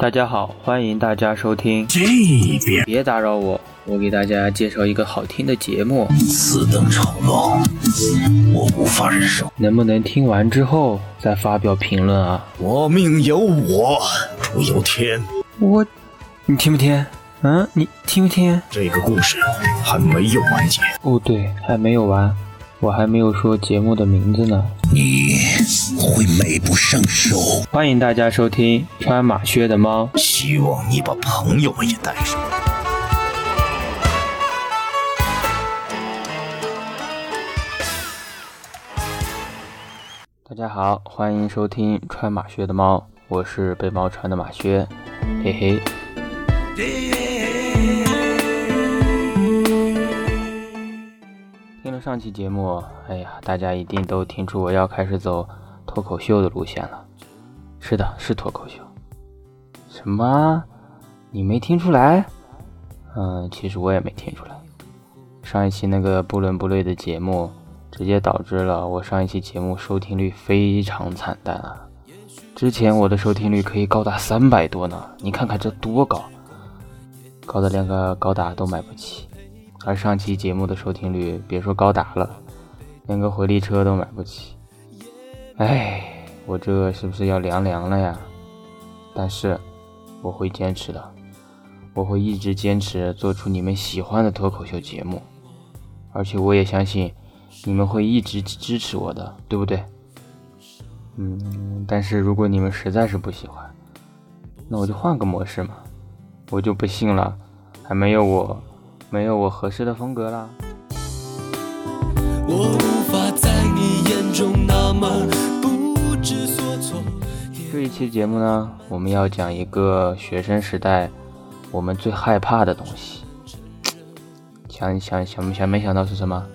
大家好，欢迎大家收听。这边别打扰我，我给大家介绍一个好听的节目，此等丑陋，我无法忍受。能不能听完之后再发表评论啊？我命由我不由天。我，你听不听？嗯，你听不听？这个故事还没有完结。哦，对，还没有完，我还没有说节目的名字呢。你会美不胜收。欢迎大家收听穿马靴的猫。希望你把朋友们也带上。大家好，欢迎收听穿马靴的猫，我是被猫穿的马靴，嘿嘿。上期节目，哎呀，大家一定都听出我要开始走脱口秀的路线了。是的，是脱口秀。什么？你没听出来？嗯，其实我也没听出来。上一期那个不伦不类的节目，直接导致了我上一期节目收听率非常惨淡啊！之前我的收听率可以高达三百多呢，你看看这多高，高的连个高达都买不起。而上期节目的收听率，别说高达了，连个回力车都买不起。哎，我这是不是要凉凉了呀？但是我会坚持的，我会一直坚持做出你们喜欢的脱口秀节目，而且我也相信你们会一直支持我的，对不对？嗯，但是如果你们实在是不喜欢，那我就换个模式嘛，我就不信了，还没有我。没有我合适的风格啦。这一期节目呢，我们要讲一个学生时代我们最害怕的东西。想想想没想没想到是什么？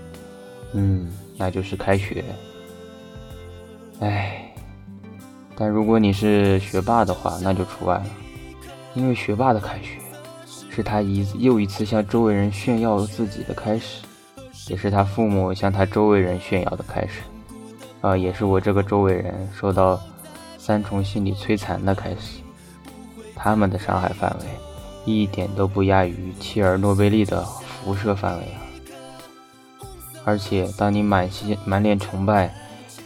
嗯，那就是开学。唉，但如果你是学霸的话，那就除外了，因为学霸的开学。是他一又一次向周围人炫耀自己的开始，也是他父母向他周围人炫耀的开始，啊，也是我这个周围人受到三重心理摧残的开始。他们的伤害范围一点都不亚于切尔诺贝利的辐射范围啊！而且，当你满心满脸崇拜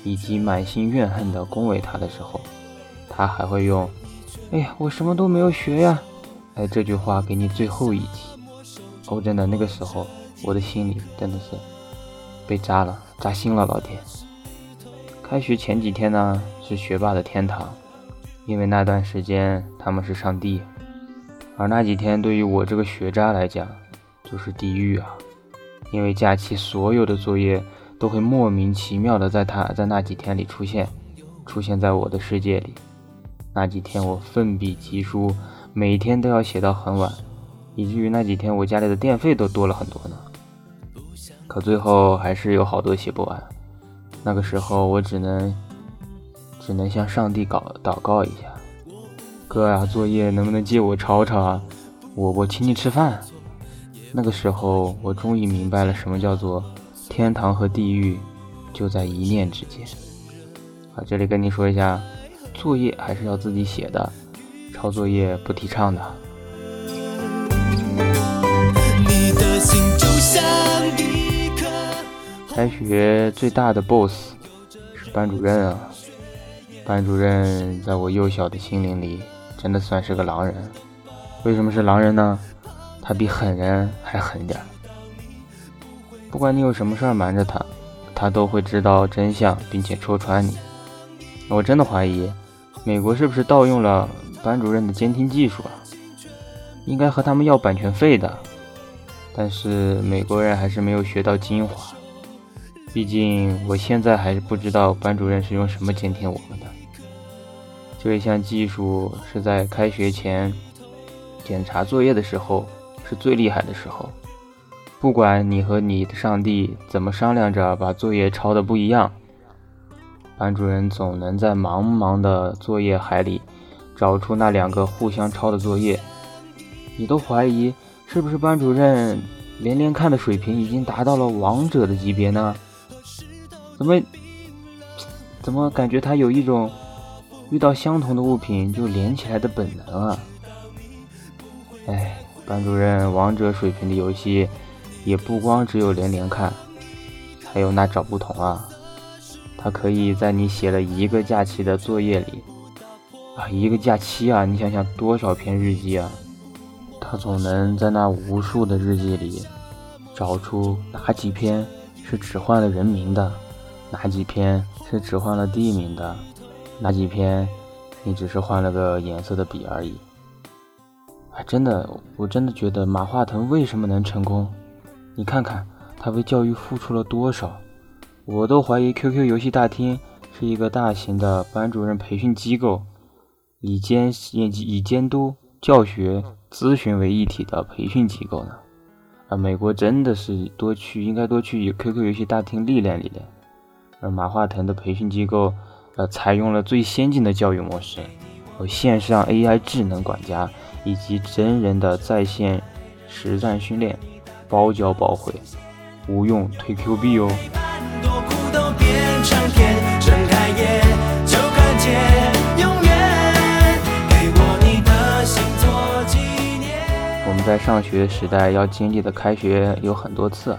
以及满心怨恨地恭维他的时候，他还会用“哎呀，我什么都没有学呀”。哎，这句话给你最后一击哦！真的，那个时候我的心里真的是被扎了，扎心了，老铁！开学前几天呢，是学霸的天堂，因为那段时间他们是上帝；而那几天对于我这个学渣来讲，就是地狱啊！因为假期所有的作业都会莫名其妙的在他在那几天里出现，出现在我的世界里。那几天我奋笔疾书。每天都要写到很晚，以至于那几天我家里的电费都多了很多呢。可最后还是有好多写不完。那个时候我只能只能向上帝祷祷告一下，哥呀，作业能不能借我抄抄啊？我我请你吃饭。那个时候我终于明白了什么叫做天堂和地狱就在一念之间。啊，这里跟你说一下，作业还是要自己写的。抄作业不提倡的。开学最大的 BOSS 是班主任啊！班主任在我幼小的心灵里，真的算是个狼人。为什么是狼人呢？他比狠人还狠点儿。不管你有什么事儿瞒着他，他都会知道真相，并且戳穿你。我真的怀疑，美国是不是盗用了？班主任的监听技术啊，应该和他们要版权费的，但是美国人还是没有学到精华。毕竟我现在还是不知道班主任是用什么监听我们的。这一项技术是在开学前检查作业的时候是最厉害的时候。不管你和你的上帝怎么商量着把作业抄的不一样，班主任总能在茫茫的作业海里。找出那两个互相抄的作业，你都怀疑是不是班主任连连看的水平已经达到了王者的级别呢？怎么怎么感觉他有一种遇到相同的物品就连起来的本能啊？哎，班主任王者水平的游戏，也不光只有连连看，还有那找不同啊。他可以在你写了一个假期的作业里，一个假期啊，你想想多少篇日记啊，他总能在那无数的日记里，找出哪几篇是只换了人名的，哪几篇是只换了地名的，哪几篇你只是换了个颜色的笔而已。真的，我真的觉得马化腾为什么能成功？你看看他为教育付出了多少，我都怀疑 QQ 游戏大厅是一个大型的班主任培训机构，以监以以监督、教学、咨询为一体的培训机构呢。啊，美国真的是多去应该多去 QQ 游戏大厅历练历练。而马化腾的培训机构，呃，采用了最先进的教育模式，和线上 AI 智能管家。以及真人的在线实战训练，包教包会，无用退 Q 币哦。在上学时代要经历的开学有很多次，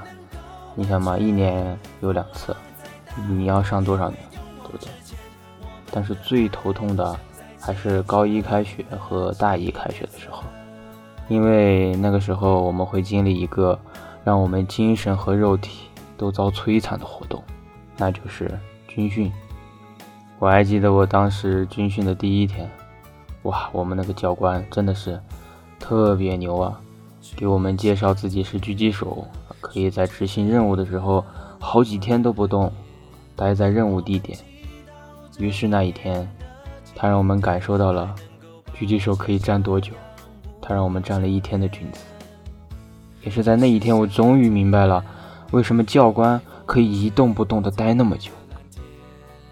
你想嘛，一年有两次，你要上多少年，对不对？但是最头痛的。还是高一开学和大一开学的时候，因为那个时候我们会经历一个让我们精神和肉体都遭摧残的活动，那就是军训。我还记得我当时军训的第一天，哇，我们那个教官真的是特别牛啊，给我们介绍自己是狙击手，可以在执行任务的时候好几天都不动，待在任务地点。于是那一天。他让我们感受到了狙击手可以站多久，他让我们站了一天的军姿。也是在那一天，我终于明白了为什么教官可以一动不动的待那么久。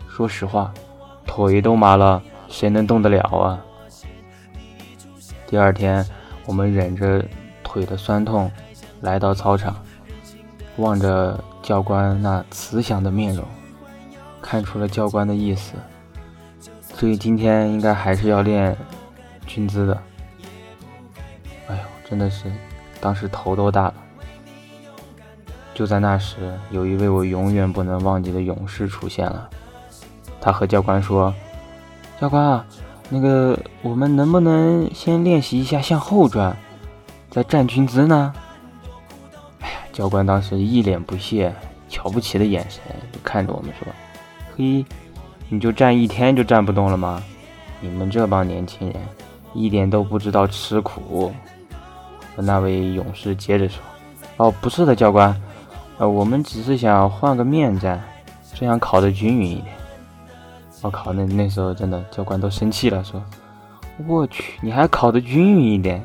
说实话，腿都麻了，谁能动得了啊？第二天，我们忍着腿的酸痛来到操场，望着教官那慈祥的面容，看出了教官的意思。所以今天应该还是要练军姿的。哎呦，真的是，当时头都大了。就在那时，有一位我永远不能忘记的勇士出现了。他和教官说：“教官啊，那个我们能不能先练习一下向后转，再站军姿呢？”哎呀，教官当时一脸不屑、瞧不起的眼神就看着我们说：“嘿。”你就站一天就站不动了吗？你们这帮年轻人一点都不知道吃苦。那位勇士接着说：“哦，不是的，教官，呃，我们只是想换个面站，这样考得均匀一点。”我靠，那那时候真的教官都生气了，说：“我去，你还考得均匀一点？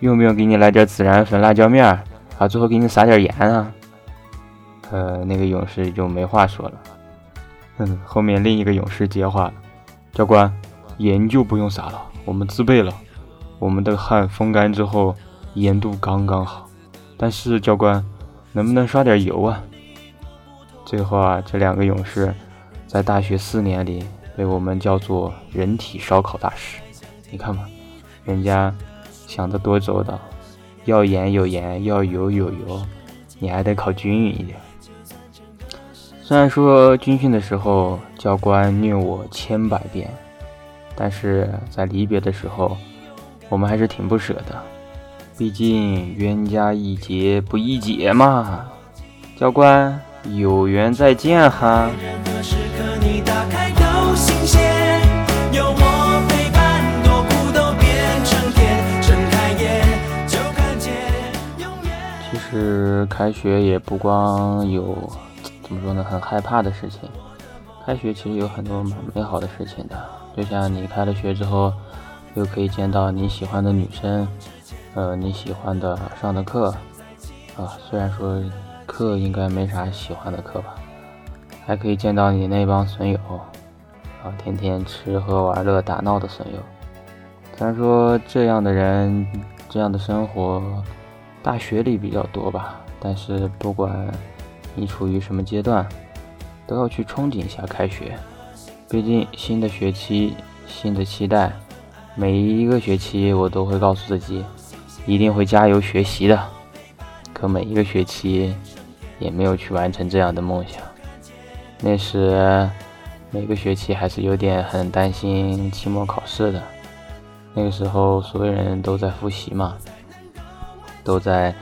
用不用给你来点孜然粉、辣椒面儿啊？最后给你撒点盐啊？”呃，那个勇士就没话说了。嗯，后面另一个勇士接话了：“教官，盐就不用撒了，我们自备了。我们的汗风干之后，盐度刚刚好。但是教官，能不能刷点油啊？”最后啊，这两个勇士在大学四年里被我们叫做“人体烧烤大师”。你看嘛，人家想的多周到，要盐有盐，要油有油，你还得烤均匀一点。虽然说军训的时候教官虐我千百遍，但是在离别的时候，我们还是挺不舍的。毕竟冤家宜结不宜结嘛。教官，有缘再见哈。其实开学也不光有。怎么说呢？很害怕的事情。开学其实有很多美好的事情的，就像你开了学之后，又可以见到你喜欢的女生，呃，你喜欢的上的课，啊，虽然说课应该没啥喜欢的课吧，还可以见到你那帮损友，啊，天天吃喝玩乐打闹的损友。虽然说这样的人，这样的生活，大学里比较多吧，但是不管。你处于什么阶段，都要去憧憬一下开学。毕竟新的学期，新的期待。每一个学期，我都会告诉自己，一定会加油学习的。可每一个学期也没有去完成这样的梦想。那时每个学期还是有点很担心期末考试的。那个时候所有人都在复习嘛，都在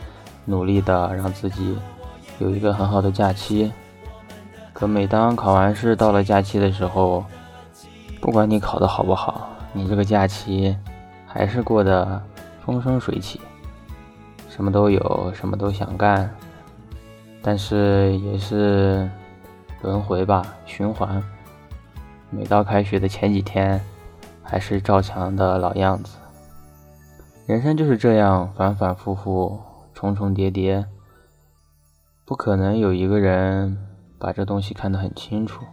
努力的让自己有一个很好的假期。可每当考完试到了假期的时候，不管你考得好不好，你这个假期还是过得风生水起。什么都有，什么都想干，但是也是轮回吧，循环。每到开学的前几天，还是照常的老样子。人生就是这样，反反复复，重重叠叠，不可能有一个人把这东西看得很清楚。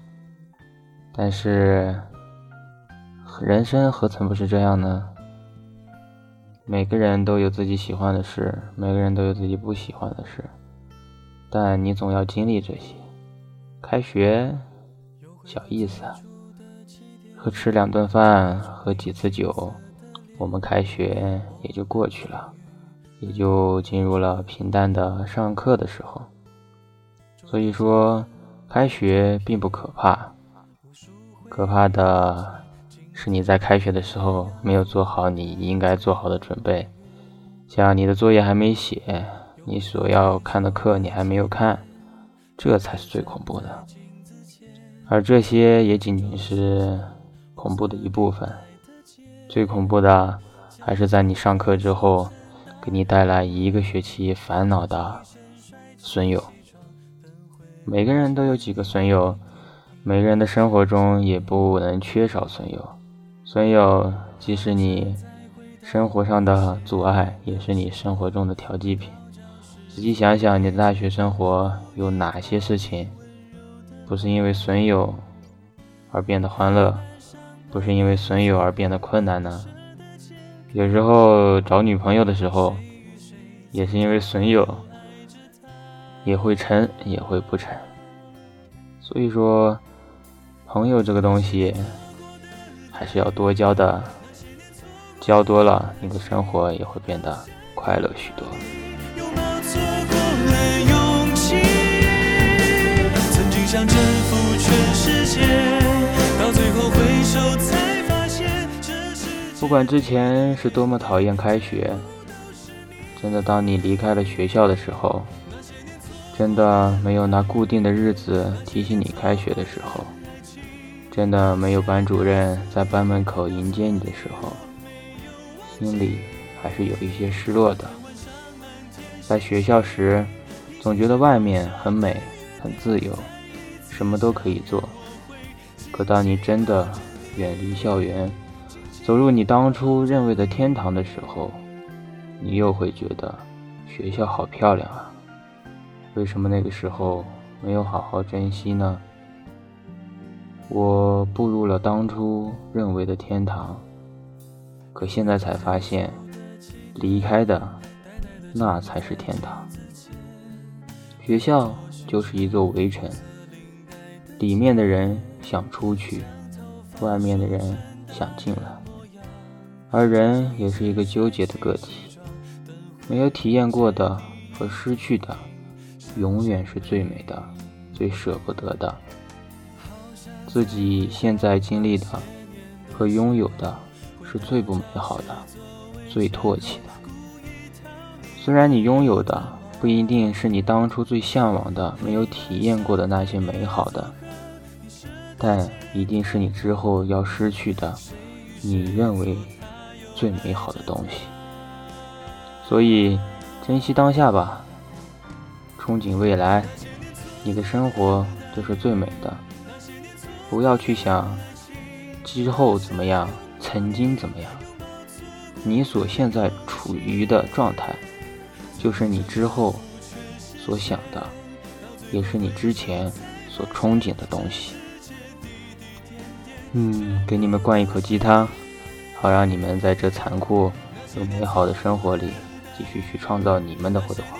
但是，人生何曾不是这样呢？每个人都有自己喜欢的事，每个人都有自己不喜欢的事，但你总要经历这些。开学，小意思，和吃两顿饭，喝几次酒，我们开学也就过去了，也就进入了平淡的上课的时候。所以说，开学并不可怕，可怕的。是你在开学的时候没有做好你应该做好的准备，像你的作业还没写，你所要看的课你还没有看，这才是最恐怖的。而这些也仅仅是恐怖的一部分，最恐怖的还是在你上课之后，给你带来一个学期烦恼的损友。每个人都有几个损友，每个人的生活中也不能缺少损友。损友既是你生活上的阻碍，也是你生活中的调剂品。仔细想想，你的大学生活有哪些事情不是因为损友而变得欢乐，不是因为损友而变得困难呢？有时候找女朋友的时候，也是因为损友，也会成，也会不成。所以说，朋友这个东西。还是要多交的，交多了，你的生活也会变得快乐许多。不管之前是多么讨厌开学，真的当你离开了学校的时候，真的没有那固定的日子提醒你开学的时候。真的没有班主任在班门口迎接你的时候，心里还是有一些失落的。在学校时，总觉得外面很美、很自由，什么都可以做。可当你真的远离校园，走入你当初认为的天堂的时候，你又会觉得学校好漂亮啊！为什么那个时候没有好好珍惜呢？我步入了当初认为的天堂，可现在才发现，离开的那才是天堂。学校就是一座围城，里面的人想出去，外面的人想进来，而人也是一个纠结的个体，没有体验过的和失去的，永远是最美的，最舍不得的。自己现在经历的和拥有的是最不美好的，最唾弃的。虽然你拥有的不一定是你当初最向往的、没有体验过的那些美好的，但一定是你之后要失去的，你认为最美好的东西。所以，珍惜当下吧，憧憬未来，你的生活就是最美的。不要去想之后怎么样，曾经怎么样。你所现在处于的状态，就是你之后所想的，也是你之前所憧憬的东西。嗯，给你们灌一口鸡汤，好让你们在这残酷又美好的生活里，继续去创造你们的辉煌。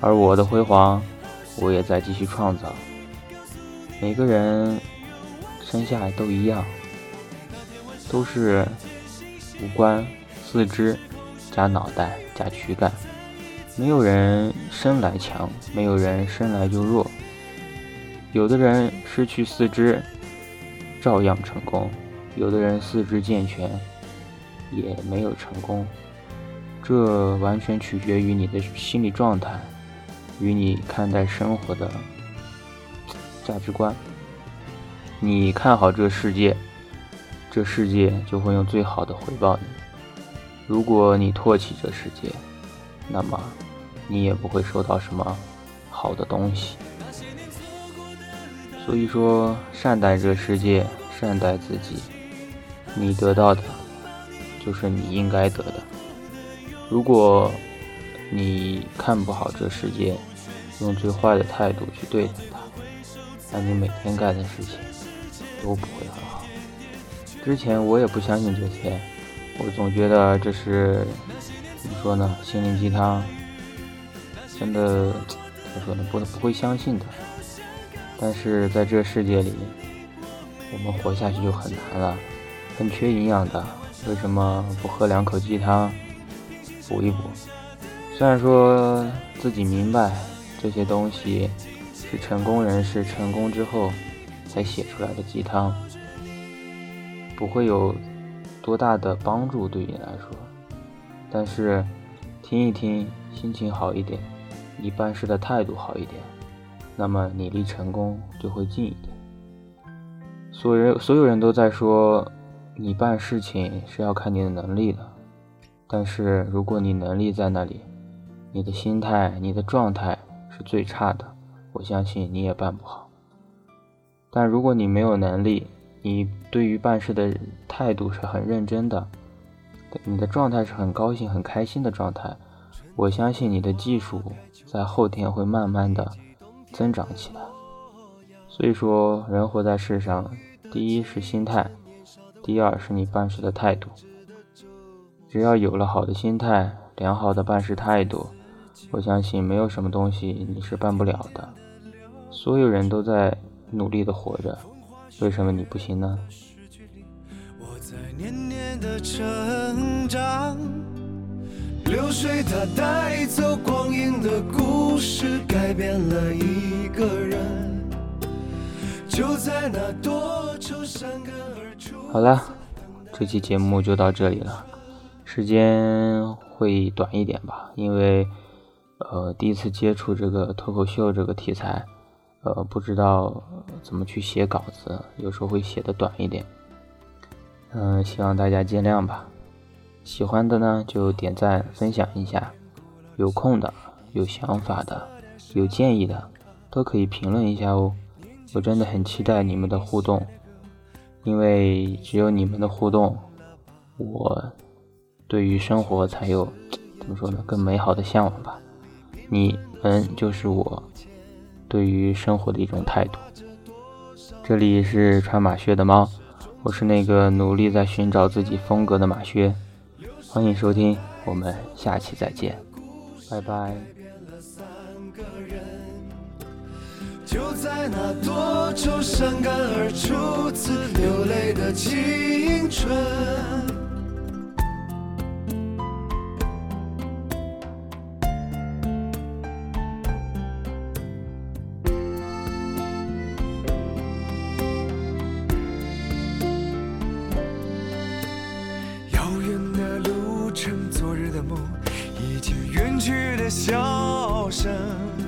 而我的辉煌，我也在继续创造。每个人生下来都一样，都是五官、四肢、加脑袋加躯干。没有人生来强，没有人生来就弱。有的人失去四肢，照样成功；有的人四肢健全，也没有成功。这完全取决于你的心理状态，与你看待生活的价值观。你看好这世界，这世界就会用最好的回报你；如果你唾弃这世界，那么你也不会收到什么好的东西。所以说，善待这世界，善待自己，你得到的，就是你应该得的。如果你看不好这世界，用最坏的态度去对待它，那你每天干的事情都不会很好。之前我也不相信这些，我总觉得这是怎么说呢？心灵鸡汤，真的怎么说呢？不不会相信的。但是在这世界里，我们活下去就很难了，很缺营养的。为什么不喝两口鸡汤补一补？虽然说自己明白这些东西是成功人士成功之后才写出来的鸡汤，不会有多大的帮助对你来说，但是听一听，心情好一点，你办事的态度好一点。那么你离成功就会近一点。所有人所有人都在说，你办事情是要看你的能力的。但是如果你能力在那里，你的心态、你的状态是最差的，我相信你也办不好。但如果你没有能力，你对于办事的态度是很认真的，你的状态是很高兴、很开心的状态，我相信你的技术在后天会慢慢的。增长起来。所以说，人活在世上，第一是心态，第二是你办事的态度。只要有了好的心态，良好的办事态度，我相信没有什么东西你是办不了的。所有人都在努力的活着，为什么你不行呢？我在年年的成长。流水它带走光阴的故事，改变了一个人。就在那多愁善感。好了，这期节目就到这里了，时间会短一点吧，因为呃第一次接触这个脱口秀这个题材，呃不知道怎么去写稿子，有时候会写的短一点，嗯，希望大家见谅吧。喜欢的呢就点赞分享一下，有空的、有想法的、有建议的都可以评论一下哦。我真的很期待你们的互动，因为只有你们的互动，我对于生活才有怎么说呢更美好的向往吧。你们就是我对于生活的一种态度。这里是穿马靴的猫，我是那个努力在寻找自己风格的马靴。欢迎收听，我们下期再见，拜拜。在那多愁善感而初次流泪的青春。遥远的路程昨日的梦以及远去的笑声。